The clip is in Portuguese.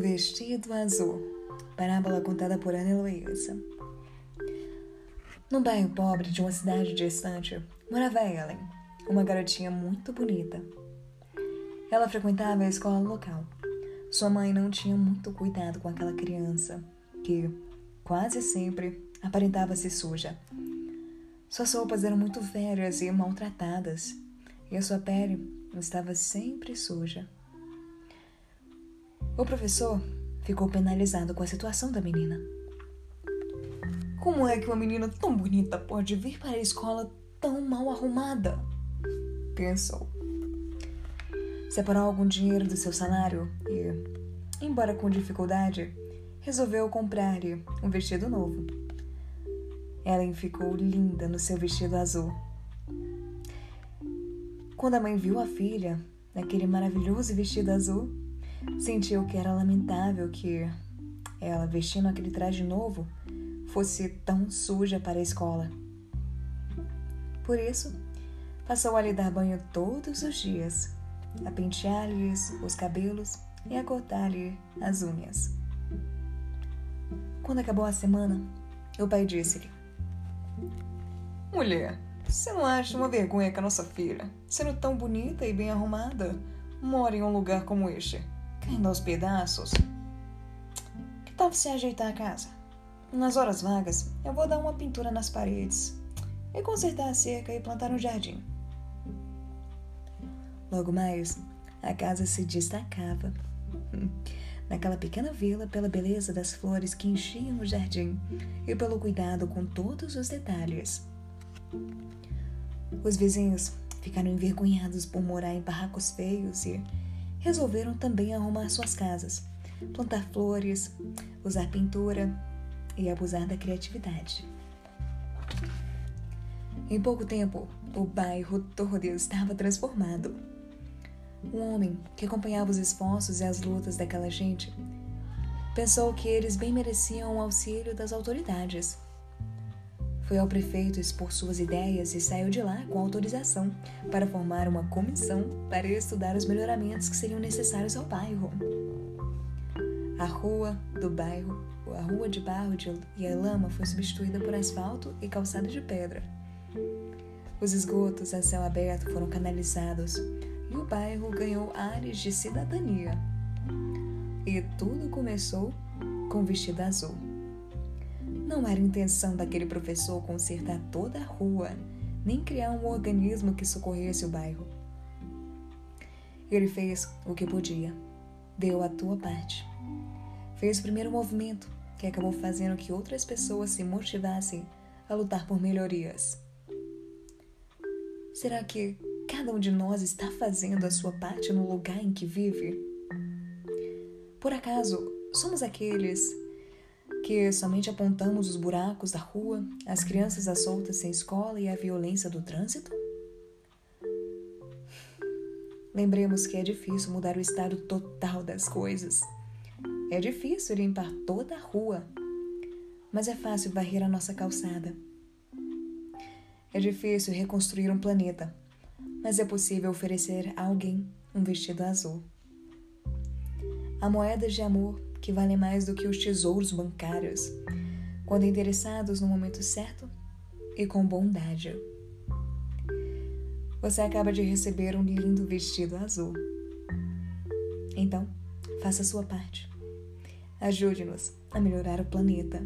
vestido azul. Parábola contada por Ana Heloísa. Num bairro pobre de uma cidade distante, morava Ellen, uma garotinha muito bonita. Ela frequentava a escola local. Sua mãe não tinha muito cuidado com aquela criança, que, quase sempre, aparentava-se suja. Suas roupas eram muito velhas e maltratadas, e a sua pele estava sempre suja. O professor ficou penalizado com a situação da menina. Como é que uma menina tão bonita pode vir para a escola tão mal arrumada? Pensou. Separou algum dinheiro do seu salário e, embora com dificuldade, resolveu comprar-lhe um vestido novo. Ellen ficou linda no seu vestido azul. Quando a mãe viu a filha naquele maravilhoso vestido azul, sentiu que era lamentável que ela, vestindo aquele traje novo, fosse tão suja para a escola. Por isso, passou a lhe dar banho todos os dias, a pentear-lhes os cabelos e a cortar-lhe as unhas. Quando acabou a semana, o pai disse-lhe: Mulher, você não acha uma vergonha que a nossa filha, sendo tão bonita e bem arrumada, mora em um lugar como este, caindo aos pedaços? Que tal você ajeitar a casa? Nas horas vagas, eu vou dar uma pintura nas paredes e consertar a cerca e plantar um jardim. Logo mais, a casa se destacava. Naquela pequena vila, pela beleza das flores que enchiam o jardim e pelo cuidado com todos os detalhes. Os vizinhos ficaram envergonhados por morar em barracos feios e resolveram também arrumar suas casas, plantar flores, usar pintura e abusar da criatividade. Em pouco tempo, o bairro todo estava transformado. Um homem que acompanhava os esforços e as lutas daquela gente pensou que eles bem mereciam o auxílio das autoridades foi ao prefeito expor suas ideias e saiu de lá com autorização para formar uma comissão para estudar os melhoramentos que seriam necessários ao bairro. A rua do bairro, a rua de barro e a lama foi substituída por asfalto e calçada de pedra. Os esgotos a céu aberto foram canalizados e o bairro ganhou ares de cidadania. E tudo começou com vestido azul. Não era intenção daquele professor consertar toda a rua, nem criar um organismo que socorresse o bairro. Ele fez o que podia, deu a tua parte. Fez o primeiro movimento, que acabou fazendo que outras pessoas se motivassem a lutar por melhorias. Será que cada um de nós está fazendo a sua parte no lugar em que vive? Por acaso, somos aqueles que somente apontamos os buracos da rua, as crianças às soltas sem escola e a violência do trânsito? Lembremos que é difícil mudar o estado total das coisas. É difícil limpar toda a rua, mas é fácil varrer a nossa calçada. É difícil reconstruir um planeta, mas é possível oferecer a alguém um vestido azul. Há moedas de amor que valem mais do que os tesouros bancários, quando interessados no momento certo e com bondade. Você acaba de receber um lindo vestido azul. Então, faça a sua parte. Ajude-nos a melhorar o planeta.